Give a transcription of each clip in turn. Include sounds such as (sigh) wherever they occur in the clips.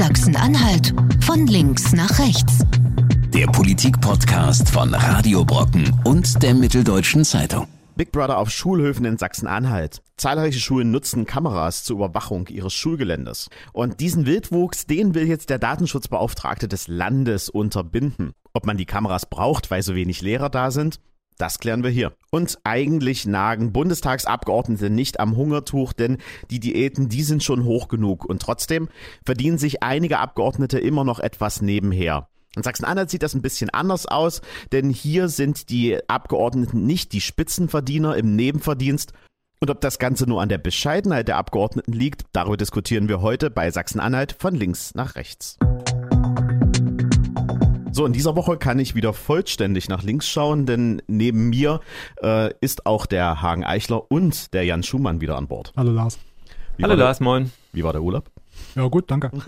Sachsen-Anhalt von links nach rechts. Der Politik-Podcast von Radio Brocken und der Mitteldeutschen Zeitung. Big Brother auf Schulhöfen in Sachsen-Anhalt. Zahlreiche Schulen nutzen Kameras zur Überwachung ihres Schulgeländes. Und diesen Wildwuchs, den will jetzt der Datenschutzbeauftragte des Landes unterbinden. Ob man die Kameras braucht, weil so wenig Lehrer da sind, das klären wir hier. Und eigentlich nagen Bundestagsabgeordnete nicht am Hungertuch, denn die Diäten, die sind schon hoch genug. Und trotzdem verdienen sich einige Abgeordnete immer noch etwas nebenher. In Sachsen-Anhalt sieht das ein bisschen anders aus, denn hier sind die Abgeordneten nicht die Spitzenverdiener im Nebenverdienst. Und ob das Ganze nur an der Bescheidenheit der Abgeordneten liegt, darüber diskutieren wir heute bei Sachsen-Anhalt von links nach rechts. So, in dieser Woche kann ich wieder vollständig nach links schauen, denn neben mir äh, ist auch der Hagen Eichler und der Jan Schumann wieder an Bord. Hallo Lars. Wie Hallo der- Lars, moin. Wie war der Urlaub? Ja, gut, danke. (laughs)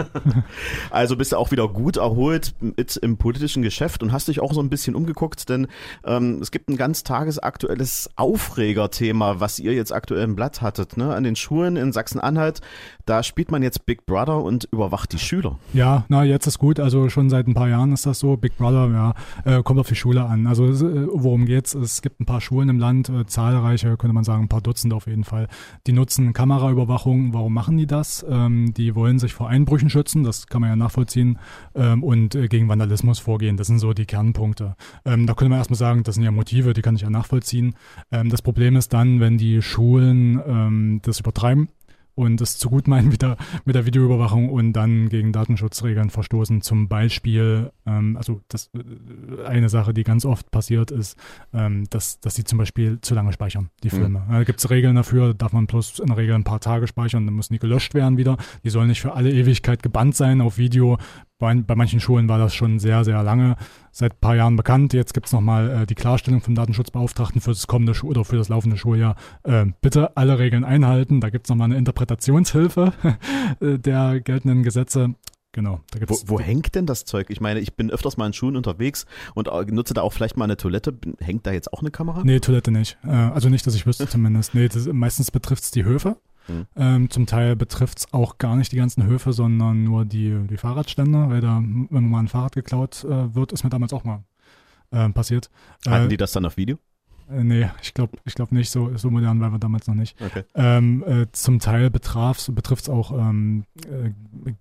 Also bist du auch wieder gut erholt mit im politischen Geschäft und hast dich auch so ein bisschen umgeguckt, denn ähm, es gibt ein ganz tagesaktuelles Aufregerthema, was ihr jetzt aktuell im Blatt hattet. Ne? An den Schulen in Sachsen-Anhalt, da spielt man jetzt Big Brother und überwacht die Schüler. Ja, na, jetzt ist gut. Also schon seit ein paar Jahren ist das so. Big Brother, ja, äh, kommt auf die Schule an. Also äh, worum geht's? Es gibt ein paar Schulen im Land, äh, zahlreiche, könnte man sagen, ein paar Dutzend auf jeden Fall. Die nutzen Kameraüberwachung. Warum machen die das? Ähm, die wollen sich vor Einbrüchen schützen, das kann man ja nachvollziehen, ähm, und äh, gegen Vandalismus vorgehen. Das sind so die Kernpunkte. Ähm, da könnte man erstmal sagen, das sind ja Motive, die kann ich ja nachvollziehen. Ähm, das Problem ist dann, wenn die Schulen ähm, das übertreiben und es zu gut meinen mit der, mit der Videoüberwachung und dann gegen Datenschutzregeln verstoßen. Zum Beispiel, ähm, also das äh, eine Sache, die ganz oft passiert ist, ähm, dass, dass sie zum Beispiel zu lange speichern, die Mhm. Filme. Da gibt es Regeln dafür, darf man bloß in der Regel ein paar Tage speichern, dann müssen die gelöscht werden wieder. Die sollen nicht für alle Ewigkeit gebannt sein auf Video. Bei, bei manchen Schulen war das schon sehr, sehr lange, seit ein paar Jahren bekannt. Jetzt gibt es nochmal äh, die Klarstellung vom Datenschutzbeauftragten für das kommende Schu oder für das laufende Schuljahr. Äh, bitte alle Regeln einhalten. Da gibt es nochmal eine Interpretationshilfe (laughs) äh, der geltenden Gesetze. Genau, da Wo, wo hängt denn das Zeug? Ich meine, ich bin öfters mal in Schulen unterwegs und äh, nutze da auch vielleicht mal eine Toilette. Hängt da jetzt auch eine Kamera? Nee, Toilette nicht. Äh, also nicht, dass ich wüsste zumindest. Nee, das, meistens betrifft es die Höfe. Mhm. Ähm, zum Teil betrifft es auch gar nicht die ganzen Höfe, sondern nur die, die Fahrradstände, weil da, wenn mal ein Fahrrad geklaut äh, wird, ist mir damals auch mal äh, passiert. Halten Äh, die das dann auf Video? Äh, nee, ich glaube ich glaub nicht, so, so modern waren wir damals noch nicht. Okay. Ähm, äh, zum Teil betrifft es auch ähm, äh,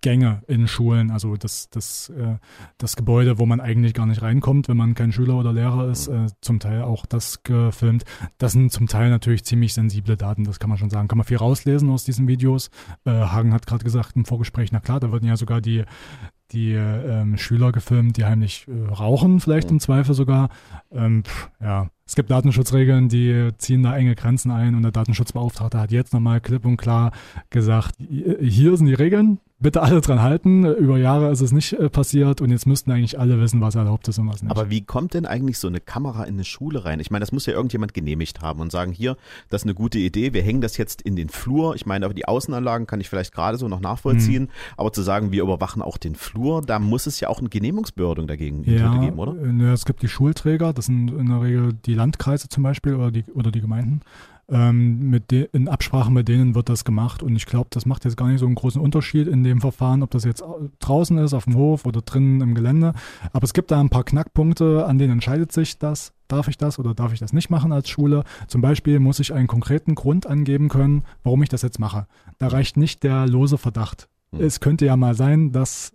Gänge in Schulen, also das, das, äh, das Gebäude, wo man eigentlich gar nicht reinkommt, wenn man kein Schüler oder Lehrer ist, äh, zum Teil auch das gefilmt. Das sind zum Teil natürlich ziemlich sensible Daten, das kann man schon sagen. Kann man viel rauslesen aus diesen Videos. Äh, Hagen hat gerade gesagt im Vorgespräch, na klar, da würden ja sogar die die ähm, Schüler gefilmt, die heimlich äh, rauchen, vielleicht im Zweifel sogar. Ähm, pff, ja, es gibt Datenschutzregeln, die ziehen da enge Grenzen ein und der Datenschutzbeauftragte hat jetzt nochmal klipp und klar gesagt, hier sind die Regeln, bitte alle dran halten. Über Jahre ist es nicht äh, passiert und jetzt müssten eigentlich alle wissen, was erlaubt ist und was nicht. Aber wie kommt denn eigentlich so eine Kamera in eine Schule rein? Ich meine, das muss ja irgendjemand genehmigt haben und sagen, hier, das ist eine gute Idee, wir hängen das jetzt in den Flur. Ich meine, aber die Außenanlagen kann ich vielleicht gerade so noch nachvollziehen, aber zu sagen, wir überwachen auch den Flur, da muss es ja auch eine Genehmigungsbehörde dagegen ja, geben, oder? äh, ja, es gibt die Schulträger, das sind in der Regel die Landkreise zum Beispiel oder die, oder die Gemeinden. Ähm, mit de in Absprache mit denen wird das gemacht und ich glaube, das macht jetzt gar nicht so einen großen Unterschied in dem Verfahren, ob das jetzt au- draußen ist, auf dem Hof oder drinnen im Gelände. Aber es gibt da ein paar Knackpunkte, an denen entscheidet sich das. Darf ich das oder darf ich das nicht machen als Schule? Zum Beispiel muss ich einen konkreten Grund angeben können, warum ich das jetzt mache. Da reicht nicht der lose Verdacht. Hm. Es könnte ja mal sein, dass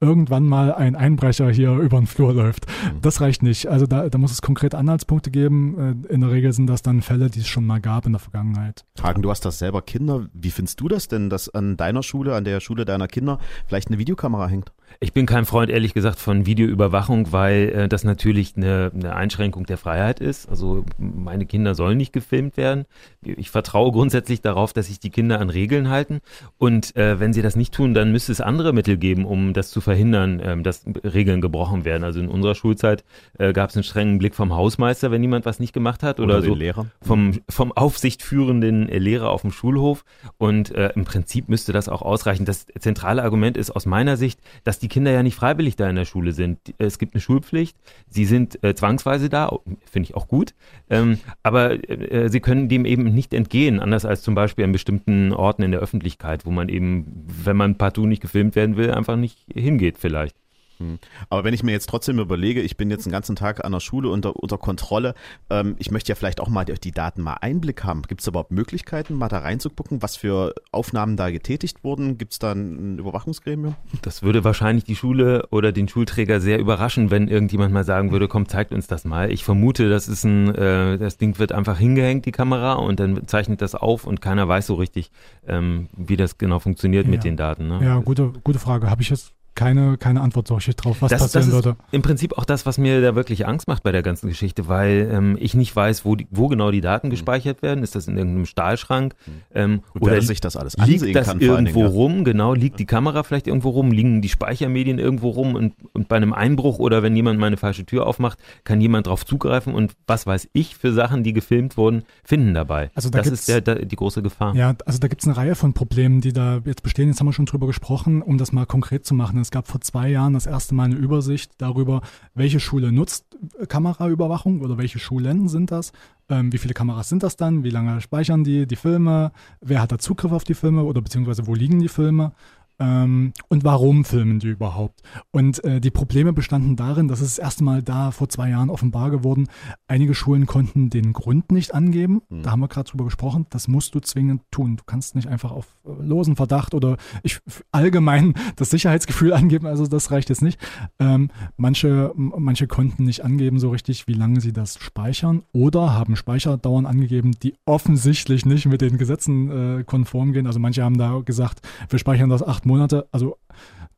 irgendwann mal ein Einbrecher hier (laughs) über den Flur läuft. Mhm. Das reicht nicht. Also da, da muss es konkrete Anhaltspunkte geben. Äh, In der Regel sind das dann Fälle, die es schon mal gab in der Vergangenheit. Hagen, du hast das selber Kinder. Wie findest du das denn, dass an deiner Schule, an der Schule deiner Kinder vielleicht eine Videokamera hängt? Ich bin kein Freund, ehrlich gesagt, von Videoüberwachung, weil äh, das natürlich eine, eine Einschränkung der Freiheit ist. Also meine Kinder sollen nicht gefilmt werden. Ich vertraue grundsätzlich darauf, dass sich die Kinder an Regeln halten. Und äh, wenn sie das nicht tun, dann müsste es andere Mittel geben, um das zu verhindern, ähm, dass Regeln gebrochen werden. Also in unserer Schulzeit äh, gab es einen strengen Blick vom Hausmeister, wenn jemand was nicht gemacht hat oder, oder so Lehrer. vom vom aufsichtführenden Lehrer auf dem Schulhof und äh, im Prinzip müsste das auch ausreichen. Das zentrale Argument ist aus meiner Sicht, dass die Kinder ja nicht freiwillig da in der Schule sind. Es gibt eine Schulpflicht, sie sind äh, zwangsweise da, finde ich auch gut, ähm, aber äh, sie können dem eben nicht entgehen, anders als zum Beispiel an bestimmten Orten in der Öffentlichkeit, wo man eben, wenn man partout nicht gefilmt werden will, einfach nicht hingeht vielleicht. Hm. Aber wenn ich mir jetzt trotzdem überlege, ich bin jetzt einen ganzen Tag an der Schule unter, unter Kontrolle, ähm, ich möchte ja vielleicht auch mal die, die Daten mal Einblick haben. Gibt es überhaupt Möglichkeiten, mal da reinzugucken, was für Aufnahmen da getätigt wurden? Gibt es da ein Überwachungsgremium? Das würde wahrscheinlich die Schule oder den Schulträger sehr überraschen, wenn irgendjemand mal sagen würde, komm, zeigt uns das mal. Ich vermute, das ist ein, äh, das Ding wird einfach hingehängt, die Kamera, und dann zeichnet das auf und keiner weiß so richtig, ähm, wie das genau funktioniert ja. mit den Daten. Ne? Ja, gute, gute Frage. Habe ich jetzt keine, keine Antwort solche drauf, was das, passieren das ist würde. Im Prinzip auch das, was mir da wirklich Angst macht bei der ganzen Geschichte, weil ähm, ich nicht weiß, wo, die, wo genau die Daten mhm. gespeichert werden. Ist das in irgendeinem Stahlschrank? Mhm. Ähm, oder sich das alles liegt das kann, irgendwo Dingen, rum? Genau, liegt die Kamera vielleicht irgendwo rum? Liegen die Speichermedien irgendwo rum? Und, und bei einem Einbruch oder wenn jemand meine falsche Tür aufmacht, kann jemand drauf zugreifen und was weiß ich für Sachen, die gefilmt wurden, finden dabei. Also da das ist der, der, die große Gefahr. Ja, also da gibt es eine Reihe von Problemen, die da jetzt bestehen. Jetzt haben wir schon drüber gesprochen, um das mal konkret zu machen. Es gab vor zwei Jahren das erste Mal eine Übersicht darüber, welche Schule nutzt Kameraüberwachung oder welche Schulen sind das, ähm, wie viele Kameras sind das dann, wie lange speichern die die Filme, wer hat da Zugriff auf die Filme oder beziehungsweise wo liegen die Filme ähm, und warum filmen die überhaupt? Und äh, die Probleme bestanden darin, dass es das erste Mal da vor zwei Jahren offenbar geworden, einige Schulen konnten den Grund nicht angeben. Mhm. Da haben wir gerade drüber gesprochen. Das musst du zwingend tun. Du kannst nicht einfach auf äh, losen Verdacht oder ich allgemein (laughs) das Sicherheitsgefühl angeben. Also das reicht jetzt nicht. Ähm, manche, manche konnten nicht angeben so richtig, wie lange sie das speichern oder haben Speicherdauern angegeben, die offensichtlich nicht mit den Gesetzen äh, konform gehen. Also manche haben da gesagt, wir speichern das acht Monate, also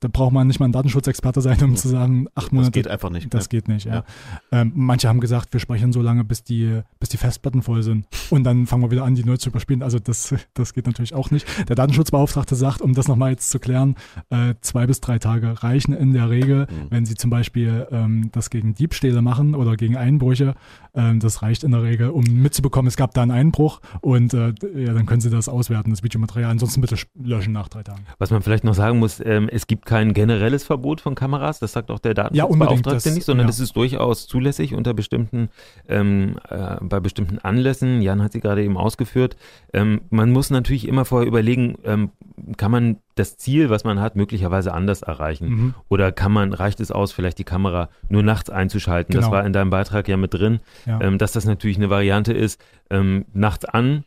da braucht man nicht mal ein Datenschutzexperte sein, um zu sagen, acht Monate. Das geht einfach nicht. Das ne? geht nicht, ja. ja. Ähm, manche haben gesagt, wir speichern so lange, bis die, bis die Festplatten voll sind. Und dann fangen wir wieder an, die neu zu überspielen. Also das, das geht natürlich auch nicht. Der Datenschutzbeauftragte sagt, um das nochmal jetzt zu klären, äh, zwei bis drei Tage reichen in der Regel, mhm. wenn Sie zum Beispiel ähm, das gegen Diebstähle machen oder gegen Einbrüche. Ähm, das reicht in der Regel, um mitzubekommen, es gab da einen Einbruch und äh, ja, dann können Sie das auswerten, das Videomaterial. Ansonsten bitte löschen nach drei Tagen. Was man vielleicht noch sagen muss, ähm, es gibt kein generelles Verbot von Kameras, das sagt auch der Datenschutzbeauftragte ja, nicht, sondern ja. das ist durchaus zulässig unter bestimmten, ähm, äh, bei bestimmten Anlässen. Jan hat sie gerade eben ausgeführt. Ähm, man muss natürlich immer vorher überlegen, ähm, kann man das Ziel, was man hat, möglicherweise anders erreichen? Mhm. Oder kann man, reicht es aus, vielleicht die Kamera nur nachts einzuschalten? Genau. Das war in deinem Beitrag ja mit drin, ja. Ähm, dass das natürlich eine Variante ist, ähm, nachts an,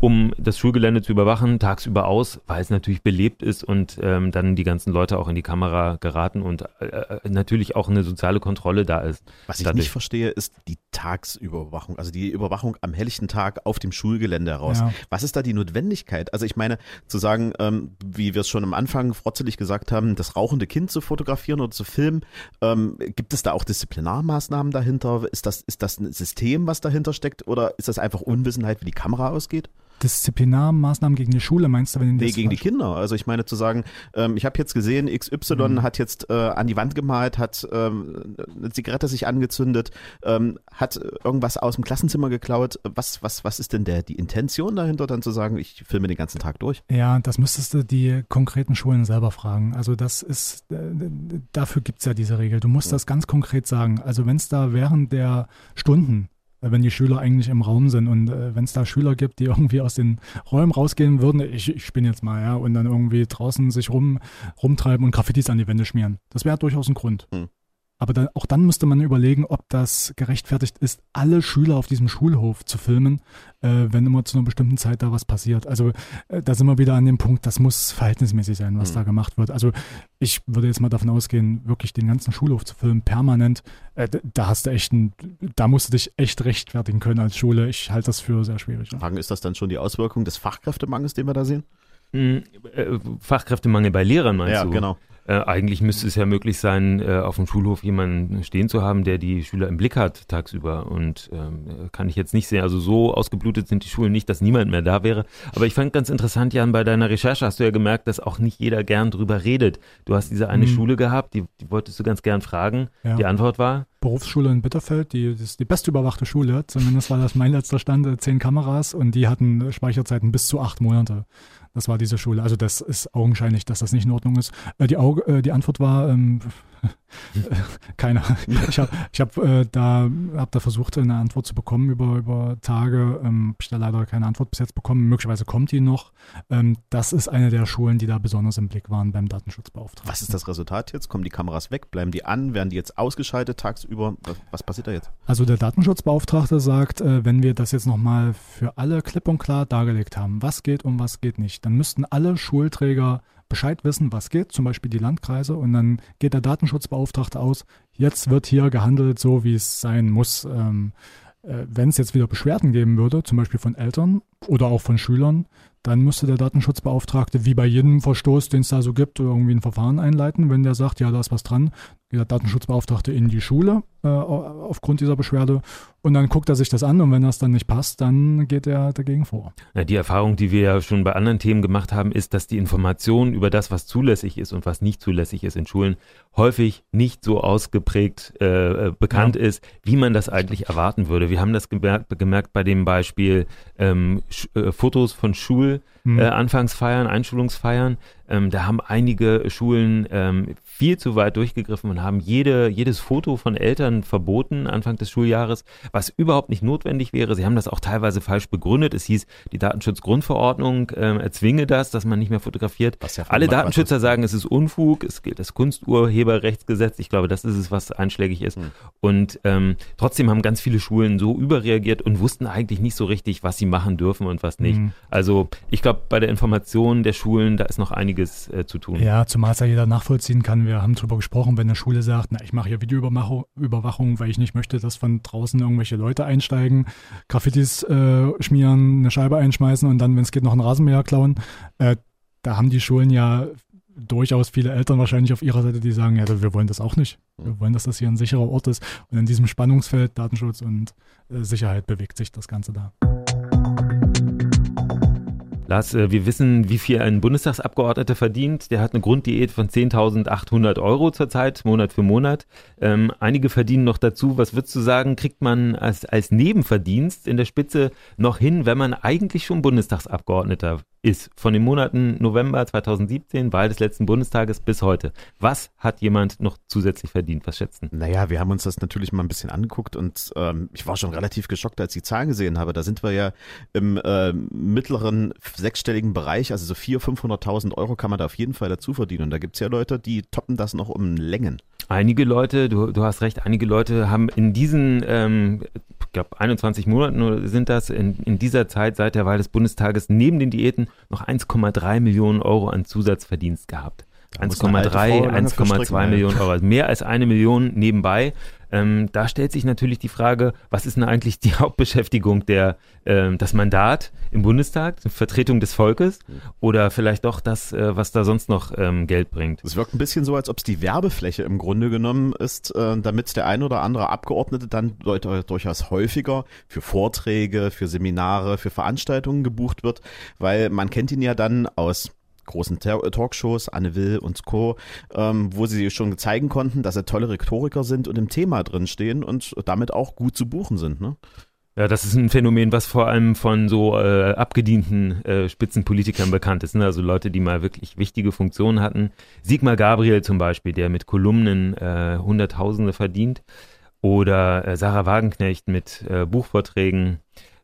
um das Schulgelände zu überwachen, tagsüber aus, weil es natürlich belebt ist und ähm, dann die ganzen Leute auch in die Kamera geraten und äh, äh natürlich auch eine soziale Kontrolle da ist. Was ich nicht verstehe, ist die Tagsüberwachung, also die Überwachung am helllichten Tag auf dem Schulgelände heraus. Ja. Was ist da die Notwendigkeit? Also ich meine, zu sagen, ähm, wie wir es schon am Anfang frotzelig gesagt haben, das rauchende Kind zu fotografieren oder zu filmen, ähm, gibt es da auch Disziplinarmaßnahmen dahinter? Ist das, ist das ein System, was dahinter steckt oder ist das einfach Unwissenheit, wie die Kamera ausgeht? Disziplinarmaßnahmen gegen die Schule, meinst du? Wenn nee, gegen die Kinder. Also ich meine zu sagen, ähm, ich habe jetzt gesehen, XY mhm. hat jetzt äh, an die Wand gemalt, hat ähm, eine Zigarette sich angezündet, ähm, hat irgendwas aus dem Klassenzimmer geklaut. Was, was, was ist denn der, die Intention dahinter, dann zu sagen, ich filme den ganzen Tag durch? Ja, das müsstest du die konkreten Schulen selber fragen. Also das ist, äh, dafür gibt es ja diese Regel. Du musst ja. das ganz konkret sagen. Also wenn es da während der Stunden wenn die Schüler eigentlich im Raum sind und äh, wenn es da Schüler gibt, die (laughs) irgendwie aus den Räumen rausgehen würden, ich, ich spinne jetzt mal, ja, und dann irgendwie draußen sich rum, rumtreiben und Graffitis an die Wände schmieren. Das wäre durchaus ein Grund. Hm. Aber dann, auch dann müsste man überlegen, ob das gerechtfertigt ist, alle Schüler auf diesem Schulhof zu filmen, äh, wenn immer zu einer bestimmten Zeit da was passiert. Also äh, da sind wir wieder an dem Punkt, das muss verhältnismäßig sein, was mhm. da gemacht wird. Also ich würde jetzt mal davon ausgehen, wirklich den ganzen Schulhof zu filmen, permanent, äh, da hast du echt ein, da musst du dich echt rechtfertigen können als Schule. Ich halte das für sehr schwierig. Fragen, ist das dann schon die Auswirkung des Fachkräftemangels, den wir da sehen? Mhm, Fachkräftemangel bei Lehrern meinst ja, du? Ja, genau. Äh, eigentlich müsste es ja möglich sein, äh, auf dem Schulhof jemanden stehen zu haben, der die Schüler im Blick hat tagsüber. Und ähm, kann ich jetzt nicht sehen. Also so ausgeblutet sind die Schulen nicht, dass niemand mehr da wäre. Aber ich fand ganz interessant, Jan, bei deiner Recherche hast du ja gemerkt, dass auch nicht jeder gern drüber redet. Du hast diese eine mhm. Schule gehabt, die, die, wolltest du ganz gern fragen. Ja. Die Antwort war? Berufsschule in Bitterfeld, die, das ist die best überwachte Schule. Zumindest war das mein letzter Stand, äh, zehn Kameras und die hatten Speicherzeiten bis zu acht Monate. Das war diese Schule. Also das ist augenscheinlich, dass das nicht in Ordnung ist. Äh, die, Auge, äh, die Antwort war, ähm, (laughs) Keiner. Ich habe ich hab, äh, da, hab da versucht, eine Antwort zu bekommen über, über Tage. Ähm, ich da leider keine Antwort bis jetzt bekommen. Möglicherweise kommt die noch. Ähm, das ist eine der Schulen, die da besonders im Blick waren beim Datenschutzbeauftragten. Was ist das Resultat jetzt? Kommen die Kameras weg? Bleiben die an? Werden die jetzt ausgeschaltet tagsüber? Was, was passiert da jetzt? Also der Datenschutzbeauftragte sagt, äh, wenn wir das jetzt nochmal für alle klipp und klar dargelegt haben, was geht und was geht nicht, dann müssten alle Schulträger Bescheid wissen, was geht, zum Beispiel die Landkreise, und dann geht der Datenschutzbeauftragte aus, jetzt wird hier gehandelt so, wie es sein muss. Ähm, äh, Wenn es jetzt wieder Beschwerden geben würde, zum Beispiel von Eltern oder auch von Schülern, dann müsste der Datenschutzbeauftragte, wie bei jedem Verstoß, den es da so gibt, irgendwie ein Verfahren einleiten. Wenn der sagt, ja, da ist was dran, der Datenschutzbeauftragte in die Schule äh, aufgrund dieser Beschwerde und dann guckt er sich das an und wenn das dann nicht passt, dann geht er dagegen vor. Ja, die Erfahrung, die wir ja schon bei anderen Themen gemacht haben, ist, dass die Information über das, was zulässig ist und was nicht zulässig ist in Schulen, häufig nicht so ausgeprägt äh, äh bekannt ja. ist, wie man das eigentlich erwarten würde. Wir haben das gemerkt, gemerkt bei dem Beispiel ähm, äh, Fotos von Schulanfangsfeiern, hm. äh, Einschulungsfeiern. Ähm, da haben einige Schulen ähm, viel zu weit durchgegriffen und haben jede, jedes Foto von Eltern verboten Anfang des Schuljahres, was überhaupt nicht notwendig wäre. Sie haben das auch teilweise falsch begründet. Es hieß, die Datenschutzgrundverordnung äh, erzwinge das, dass man nicht mehr fotografiert. Ja Alle Datenschützer sagen, es ist Unfug, es gilt das Kunsturheberrechtsgesetz. Ich glaube, das ist es, was einschlägig ist. Hm. Und ähm, trotzdem haben ganz viele Schulen so überreagiert und wussten eigentlich nicht so richtig, was sie machen dürfen und was nicht. Hm. Also ich glaube, bei der Information der Schulen, da ist noch einiges äh, zu tun. Ja, zumal es ja jeder nachvollziehen kann. Wir haben darüber gesprochen, wenn eine Schule sagt, na, ich mache hier Videoüberwachung, weil ich nicht möchte, dass von draußen irgendwelche Leute einsteigen, Graffitis äh, schmieren, eine Scheibe einschmeißen und dann, wenn es geht, noch einen Rasenmäher klauen. Äh, da haben die Schulen ja durchaus viele Eltern wahrscheinlich auf ihrer Seite, die sagen, ja, wir wollen das auch nicht. Wir wollen, dass das hier ein sicherer Ort ist. Und in diesem Spannungsfeld Datenschutz und äh, Sicherheit bewegt sich das Ganze da. Lars, äh, wir wissen, wie viel ein Bundestagsabgeordneter verdient. Der hat eine Grunddiät von 10.800 Euro zurzeit, Monat für Monat. Ähm, einige verdienen noch dazu. Was würdest du sagen, kriegt man als, als Nebenverdienst in der Spitze noch hin, wenn man eigentlich schon Bundestagsabgeordneter ist? Von den Monaten November 2017, Wahl des letzten Bundestages bis heute. Was hat jemand noch zusätzlich verdient? Was schätzen? Naja, wir haben uns das natürlich mal ein bisschen angeguckt und ähm, ich war schon relativ geschockt, als ich die Zahlen gesehen habe. Da sind wir ja im äh, mittleren sechsstelligen Bereich, also so 400.000, 500.000 Euro kann man da auf jeden Fall dazu verdienen. Und da gibt es ja Leute, die toppen das noch um Längen. Einige Leute, du, du hast recht, einige Leute haben in diesen, ähm, ich glaube 21 Monaten sind das, in, in dieser Zeit seit der Wahl des Bundestages neben den Diäten noch 1,3 Millionen Euro an Zusatzverdienst gehabt. 1,3, 1,2 Millionen Euro, also mehr als eine Million nebenbei. Ähm, da stellt sich natürlich die Frage, was ist denn eigentlich die (laughs) Hauptbeschäftigung der, äh, das Mandat im Bundestag, Vertretung des Volkes oder vielleicht doch das, äh, was da sonst noch ähm, Geld bringt? Es wirkt ein bisschen so, als ob es die Werbefläche im Grunde genommen ist, äh, damit der ein oder andere Abgeordnete dann durchaus häufiger für Vorträge, für Seminare, für Veranstaltungen gebucht wird, weil man kennt ihn ja dann aus großen Talkshows, Anne Will und Co., ähm, wo sie schon zeigen konnten, dass sie tolle Rhetoriker sind und im Thema drin stehen und damit auch gut zu buchen sind. Ne? Ja, das ist ein Phänomen, was vor allem von so äh, abgedienten äh, Spitzenpolitikern bekannt ist. Ne? Also Leute, die mal wirklich wichtige Funktionen hatten. Sigmar Gabriel zum Beispiel, der mit Kolumnen äh, Hunderttausende verdient. Oder äh, Sarah Wagenknecht mit äh, Buchvorträgen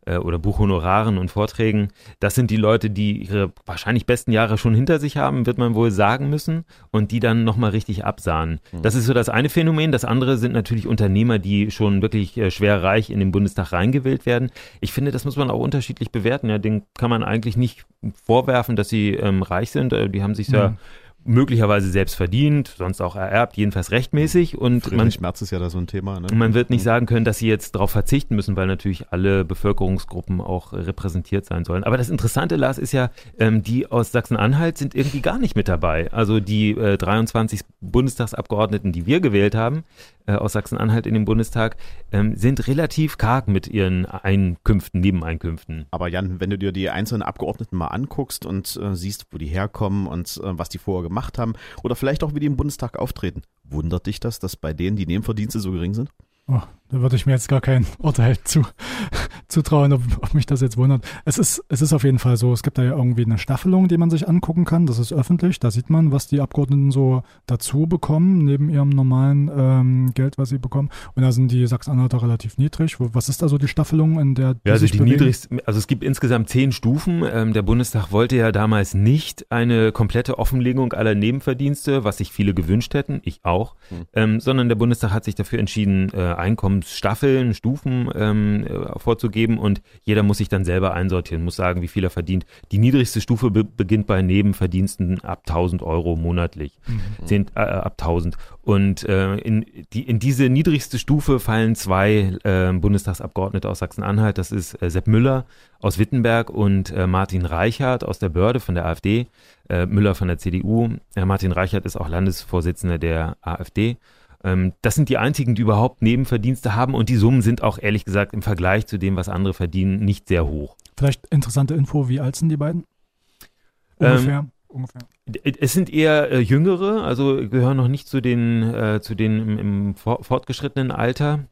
äh, oder Buchhonoraren und Vorträgen. Das sind die Leute, die ihre wahrscheinlich besten Jahre schon hinter sich haben, wird man wohl sagen müssen, und die dann nochmal richtig absahen. Mhm. Das ist so das eine Phänomen. Das andere sind natürlich Unternehmer, die schon wirklich äh, schwer reich in den Bundestag reingewählt werden. Ich finde, das muss man auch unterschiedlich bewerten. Ja, den kann man eigentlich nicht vorwerfen, dass sie ähm, reich sind. Äh, die haben sich ja möglicherweise selbst verdient, sonst auch ererbt, jedenfalls rechtmäßig. Und Friedrich man, Merz ist ja da so ein Thema. Ne? Man wird nicht sagen können, dass sie jetzt darauf verzichten müssen, weil natürlich alle Bevölkerungsgruppen auch repräsentiert sein sollen. Aber das Interessante, Lars, ist ja, ähm, die aus Sachsen-Anhalt sind irgendwie gar nicht mit dabei. Also die äh, 23 Bundestagsabgeordneten, die wir gewählt haben, äh, aus Sachsen-Anhalt in den Bundestag, ähm, sind relativ karg mit ihren Einkünften, Nebeneinkünften. Aber Jan, wenn du dir die einzelnen Abgeordneten mal anguckst und äh, siehst, wo die herkommen und äh, was die vorher gemacht haben oder vielleicht auch wie die im Bundestag auftreten, wundert dich das, dass bei denen die Nebenverdienste so gering sind? Oh, da würde ich mir jetzt gar kein (laughs) Urteil zu, zutrauen, ob, ob, mich das jetzt wundert. Es ist, es ist auf jeden Fall so, es gibt da ja irgendwie eine Staffelung, die man sich angucken kann. Das ist öffentlich. Da sieht man, was die Abgeordneten so dazu bekommen, neben ihrem normalen ähm, Geld, was sie bekommen. Und da sind die Sachsen-Anhalter relativ niedrig. Was ist da so die Staffelung, in der die ja, also die niedrigsten, also es gibt insgesamt zehn Stufen. Ähm, der Bundestag wollte ja damals nicht eine komplette Offenlegung aller Nebenverdienste, was sich viele gewünscht hätten, ich auch, mhm. ähm, sondern der Bundestag hat sich dafür entschieden, äh, Einkommensstaffeln, Stufen ähm, äh, vorzugeben und jeder muss sich dann selber einsortieren, muss sagen, wie viel er verdient. Die niedrigste Stufe be beginnt bei Nebenverdiensten ab 1000 Euro monatlich, mhm. 10, äh, ab 1000. Und äh, in, die, in diese niedrigste Stufe fallen zwei äh, Bundestagsabgeordnete aus Sachsen-Anhalt. Das ist äh, Sepp Müller aus Wittenberg und äh, Martin Reichert aus der Börde von der AfD. Müller von der CDU. Martin Reichert ist auch Landesvorsitzender der AfD. Ähm, das sind die einzigen, die überhaupt Nebenverdienste haben und die Summen sind auch ehrlich gesagt im Vergleich zu dem, was andere verdienen, nicht sehr hoch. Vielleicht interessante Info, wie alt sind die beiden? Ungefähr. Ähm, ungefähr. Es sind eher äh, jüngere, also gehören noch nicht zu den, äh, zu den im, im fortgeschrittenen Alter.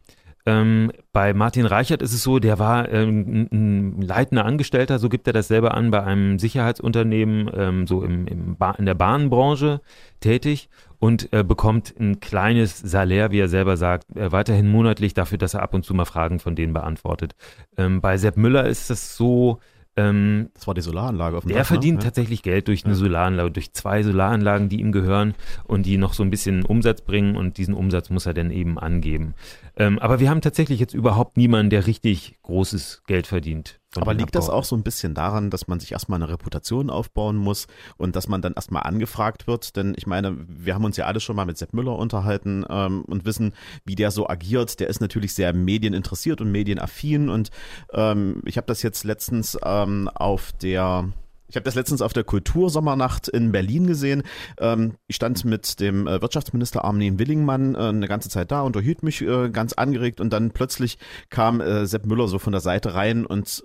Ähm, bei Martin Reichert ist es so, der war ähm, ein leitender Angestellter, so gibt er das selber an, bei einem Sicherheitsunternehmen, ähm, so im, im in der Bahnbranche tätig und äh, bekommt ein kleines Salär, wie er selber sagt, äh, weiterhin monatlich dafür, dass er ab und zu mal Fragen von denen beantwortet. Ähm, bei Sepp Müller ist das so, ähm, das war die Solaranlage auf dem Der Dach, ne? verdient ne? tatsächlich Geld durch eine ja. Solaranlage, durch zwei Solaranlagen, die ihm gehören und die noch so ein bisschen Umsatz bringen und diesen Umsatz muss er dann eben angeben. Ähm, aber wir haben tatsächlich jetzt überhaupt niemanden, der richtig großes Geld verdient. Aber liegt das auch so ein bisschen daran, dass man sich erstmal eine Reputation aufbauen muss und dass man dann erstmal angefragt wird? Denn ich meine, wir haben uns ja alle schon mal mit Sepp Müller unterhalten ähm, und wissen, wie der so agiert. Der ist natürlich sehr medieninteressiert und medienaffin und ähm, ich habe das jetzt letztens ähm, auf der ich habe das letztens auf der Kultursommernacht in Berlin gesehen. Ähm, ich stand mit dem äh, Wirtschaftsminister Armin Willingmann äh, eine ganze Zeit da, unterhielt mich äh, ganz angeregt und dann plötzlich kam Sepp Müller so von der Seite rein und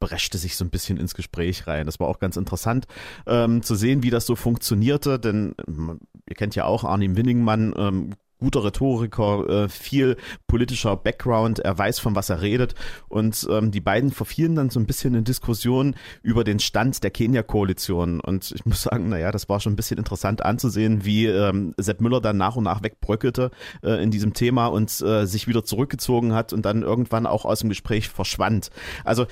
breschte sich so ein bisschen ins Gespräch rein. Das war auch ganz interessant ähm, zu sehen, wie das so funktionierte, denn ähm, ihr kennt ja auch Armin Willingmann, guter Rhetoriker, äh, viel politischer Background, er weiß, von was er redet. Und ähm, die beiden verfielen dann so ein bisschen in Diskussionen über den Stand der Kenia-Koalition. Und ich muss sagen, naja, das war schon ein bisschen interessant anzusehen, wie ähm, Sepp Müller dann nach und nach wegbröckelte äh, in diesem Thema und äh, sich wieder zurückgezogen hat und dann irgendwann auch aus dem Gespräch verschwand. Also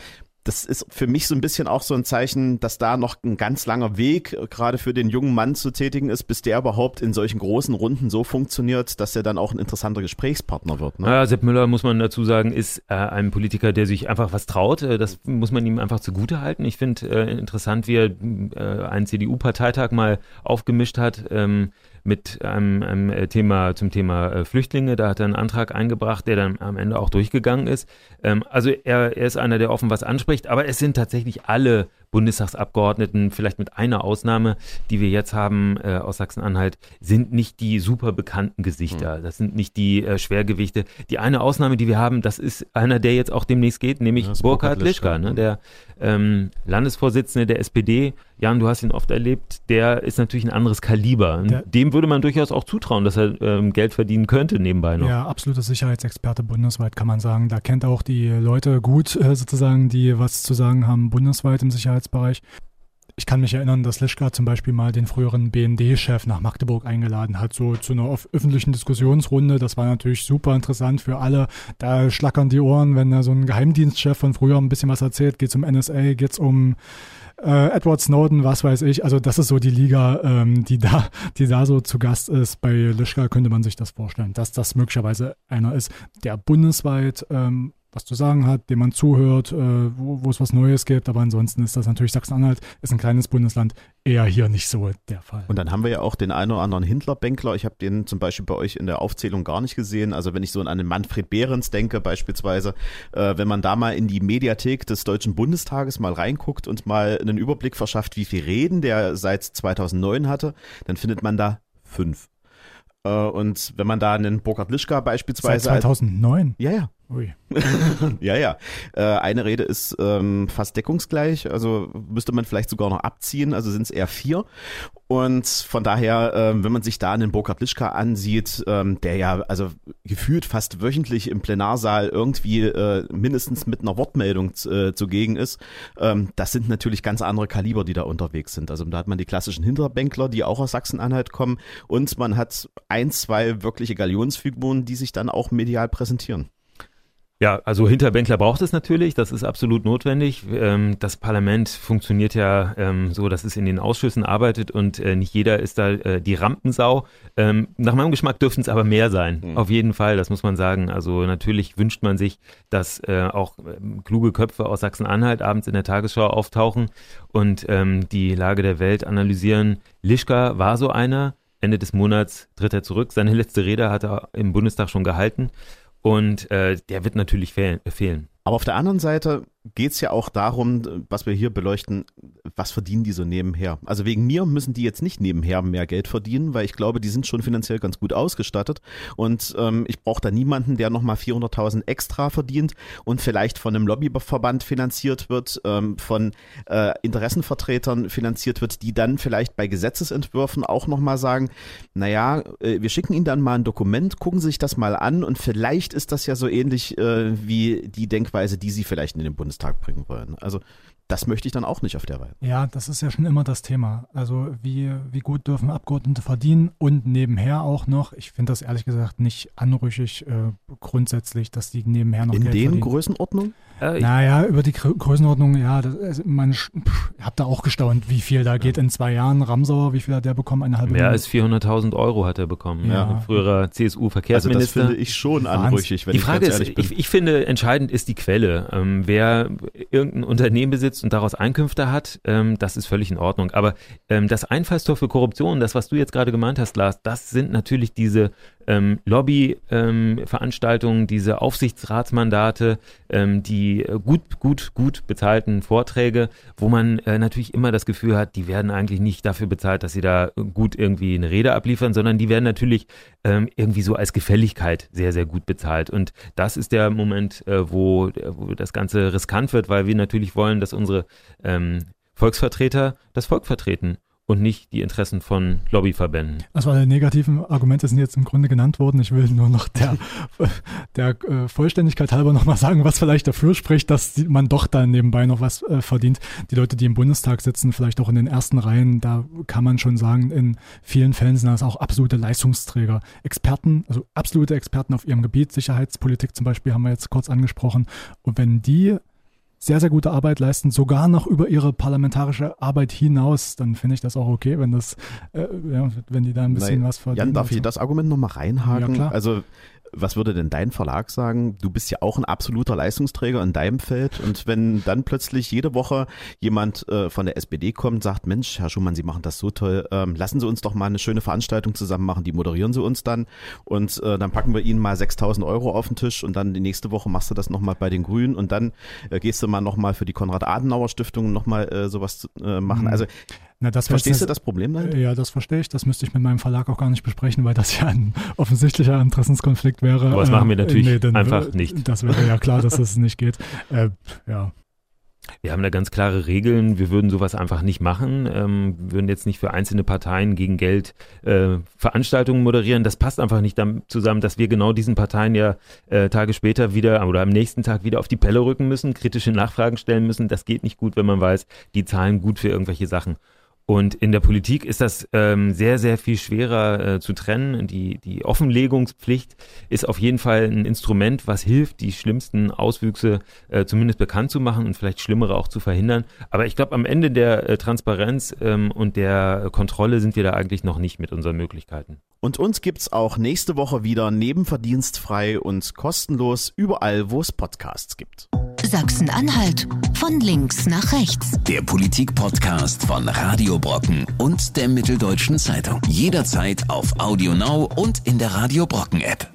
das ist für mich so ein bisschen auch so ein Zeichen, dass da noch ein ganz langer Weg äh, gerade für den jungen Mann zu tätigen ist, bis der überhaupt in solchen großen Runden so funktioniert, dass er dann auch ein interessanter Gesprächspartner wird. Ne? Ja, Sepp Müller, muss man dazu sagen, ist äh, ein Politiker, der sich einfach was traut. Äh, das muss man ihm einfach zugute halten. Ich finde äh, interessant, wie er äh, einen CDU-Parteitag mal aufgemischt hat. Ähm, mit einem, einem äh, Thema zum Thema äh, Flüchtlinge. Da hat er einen Antrag eingebracht, der dann am Ende auch durchgegangen ist. Ähm, also er, er ist einer, der offen was anspricht, aber es sind tatsächlich alle Bundestagsabgeordneten, vielleicht mit einer Ausnahme, die wir jetzt haben äh, aus Sachsen-Anhalt, sind nicht die super bekannten Gesichter. Mhm. Das sind nicht die äh, Schwergewichte. Die eine Ausnahme, die wir haben, das ist einer, der jetzt auch demnächst geht, nämlich Burkhard Lischka, ne, der ähm, Landesvorsitzende der SPD. Jan, du hast ihn oft erlebt, der ist natürlich ein anderes Kaliber. Der, Dem würde man durchaus auch zutrauen, dass er ähm, Geld verdienen könnte nebenbei noch. Ja, absoluter Sicherheitsexperte bundesweit, kann man sagen. Da kennt er auch die Leute gut, äh, sozusagen, die was zu sagen haben bundesweit im Sicherheitsbereich. Ich kann mich erinnern, dass Lischka zum Beispiel mal den früheren BND-Chef nach Magdeburg eingeladen hat, so zu einer öffentlichen Diskussionsrunde. Das war natürlich super interessant für alle. Da schlackern die Ohren, wenn da so ein Geheimdienstchef von früher ein bisschen was erzählt. Geht es um NSA, geht es um äh, Edward Snowden, was weiß ich. Also das ist so die Liga, ähm, die da, die da so zu Gast ist. Bei Lischka könnte man sich das vorstellen, dass das möglicherweise einer ist, der bundesweit ähm, was zu sagen hat, dem man zuhört, äh, wo, wo es was Neues gibt. Aber ansonsten ist das natürlich Sachsen-Anhalt, ist ein kleines Bundesland, eher hier nicht so der Fall. Und dann haben wir ja auch den einen oder anderen Hindler-Bänkler. Ich habe den zum Beispiel bei euch in der Aufzählung gar nicht gesehen. Also wenn ich so an den Manfred Behrens denke beispielsweise, äh, wenn man da mal in die Mediathek des Deutschen Bundestages mal reinguckt und mal einen Überblick verschafft, wie viel Reden der seit 2009 hatte, dann findet man da fünf. Äh, und wenn man da einen Burkhard Lischka beispielsweise. Seit 2009? Als, ja, ja. Ui. (laughs) ja, ja. Äh, eine Rede ist ähm, fast deckungsgleich, also müsste man vielleicht sogar noch abziehen, also sind es eher vier. Und von daher, ähm, wenn man sich da einen Burkhard Lischka ansieht, ähm, der ja also gefühlt fast wöchentlich im Plenarsaal irgendwie äh, mindestens mit einer Wortmeldung äh, zugegen ist, das sind natürlich ganz andere Kaliber, die da unterwegs sind. Also da hat man die klassischen Hinterbänkler, die auch aus Sachsen-Anhalt kommen und man hat ein, zwei wirkliche Galionsfiguren, die sich dann auch medial präsentieren. Ja, also Hinterbänkler braucht es natürlich, das ist absolut notwendig. Ähm, das Parlament funktioniert ja ähm, so, dass es in den Ausschüssen arbeitet und äh, nicht jeder ist da äh, die Rampensau. Ähm, nach meinem Geschmack dürften es aber mehr sein, mhm. auf jeden Fall, das muss man sagen. Also natürlich wünscht man sich, dass äh, auch kluge Köpfe aus Sachsen-Anhalt abends in der Tagesschau auftauchen und die Lage der Welt analysieren. Lischka war so einer. Ende des Monats tritt er zurück. Seine letzte Rede hat er im Bundestag schon gehalten. Und äh, der wird natürlich fehl fehlen. Aber auf der anderen Seite geht es ja auch darum, was wir hier beleuchten, was verdienen die so nebenher. Also wegen mir müssen die jetzt nicht nebenher mehr Geld verdienen, weil ich glaube, die sind schon finanziell ganz gut ausgestattet und ähm, ich brauche da niemanden, der nochmal 400.000 extra verdient und vielleicht von einem Lobbyverband finanziert wird, ähm, von äh, Interessenvertretern finanziert wird, die dann vielleicht bei Gesetzesentwürfen auch nochmal sagen, naja, äh, wir schicken Ihnen dann mal ein Dokument, gucken Sie sich das mal an und vielleicht ist das ja so ähnlich äh, wie die Denkweise, die Sie vielleicht in den Bundestag Bundestag bringen wollen. Also das möchte ich dann auch nicht auf der Weise. Ja, das ist ja schon immer das Thema. Also wie, wie gut dürfen Abgeordnete verdienen und nebenher auch noch, ich finde das ehrlich gesagt nicht anrüchig äh, grundsätzlich, dass die nebenher noch In Geld den verdienen. Größenordnungen? Äh, naja, über die Größenordnung, ja, das, also man, ich habe da auch gestaunt, wie viel da geht in zwei Jahren. Ramsauer, wie viel hat der bekommen? Eine halbe Mehr als 400.000 Euro hat er bekommen. Ja. ja. Früherer CSU-Verkehrsminister. Also das finde ich schon anrüchig, wenn die ich Frage ist, ich, ich, finde, entscheidend ist die Quelle. Ähm, wer irgendein Unternehmen besitzt und daraus Einkünfte hat, ähm, das ist völlig in Ordnung. Aber ähm, das Einfallstor für Korruption, das, was du jetzt gerade gemeint hast, Lars, das sind natürlich diese ähm, Lobbyveranstaltungen, ähm, diese Aufsichtsratsmandate, ähm, die gut, gut, gut bezahlten Vorträge, wo man äh, natürlich immer das Gefühl hat, die werden eigentlich nicht dafür bezahlt, dass sie da gut irgendwie eine Rede abliefern, sondern die werden natürlich ähm, irgendwie so als Gefälligkeit sehr, sehr gut bezahlt. Und das ist der Moment, äh, wo, wo das Ganze riskant wird, weil wir natürlich wollen, dass unsere ähm, Volksvertreter das Volk vertreten und nicht die Interessen von Lobbyverbänden. Also alle negativen Argumente sind jetzt im Grunde genannt worden. Ich will nur noch der, der äh, Vollständigkeit halber nochmal sagen, was vielleicht dafür spricht, dass man doch dann nebenbei noch was äh, verdient. Die Leute, die im Bundestag sitzen, vielleicht auch in den ersten Reihen, da kann man schon sagen, in vielen Fällen sind das auch absolute Leistungsträger. Experten, also absolute Experten auf ihrem Gebiet, Sicherheitspolitik zum Beispiel haben wir jetzt kurz angesprochen. Und wenn die sehr, sehr gute Arbeit leisten, sogar noch über ihre parlamentarische Arbeit hinaus, dann finde ich das auch okay, wenn das, äh, ja, wenn die da ein bisschen Nein. was verdienen. Jan, darf ich das Argument nochmal reinhaken? Ja, klar. Also was würde denn dein Verlag sagen? Du bist ja auch ein absoluter Leistungsträger in deinem Feld. Und wenn dann plötzlich jede Woche jemand äh, von der SPD kommt und sagt, Mensch, Herr Schumann, Sie machen das so toll, ähm, lassen Sie uns doch mal eine schöne Veranstaltung zusammen machen, die moderieren Sie uns dann. Und äh, dann packen wir Ihnen mal 6000 Euro auf den Tisch und dann die nächste Woche machst du das nochmal bei den Grünen und dann äh, gehst du mal nochmal für die Konrad-Adenauer-Stiftung nochmal äh, sowas äh, machen. Mhm. Also na, Verstehst du das Problem dann? Ja, das verstehe ich. Das müsste ich mit meinem Verlag auch gar nicht besprechen, weil das (laughs) ja ein offensichtlicher Interessenskonflikt wäre. Aber das machen wir äh, natürlich nee, dann, einfach nicht. Das wäre ja klar, dass das (laughs) nicht geht. Äh, ja. Wir haben da ganz klare Regeln. Wir würden sowas einfach nicht machen. Ähm, würden jetzt nicht für einzelne Parteien gegen Geld äh, Veranstaltungen moderieren. Das passt einfach nicht zusammen, dass wir genau diesen Parteien ja äh, Tage später wieder oder am nächsten Tag wieder auf die Pelle rücken müssen, kritische Nachfragen stellen müssen. Das geht nicht gut, wenn man weiß, die zahlen gut für irgendwelche Sachen. Und in der Politik ist das ähm, sehr, sehr viel schwerer äh, zu trennen. Die, die Offenlegungspflicht ist auf jeden Fall ein Instrument, was hilft, die schlimmsten Auswüchse äh, zumindest bekannt zu machen und vielleicht schlimmere auch zu verhindern. Aber ich glaube, am Ende der äh, Transparenz ähm, und der Kontrolle sind wir da eigentlich noch nicht mit unseren Möglichkeiten. Und uns gibt's auch nächste Woche wieder nebenverdienstfrei und kostenlos überall, wo es Podcasts gibt. Sachsen-Anhalt von links nach rechts. Der Politik-Podcast von Radio Brocken und der Mitteldeutschen Zeitung. Jederzeit auf Audio Now und in der Radio Brocken App.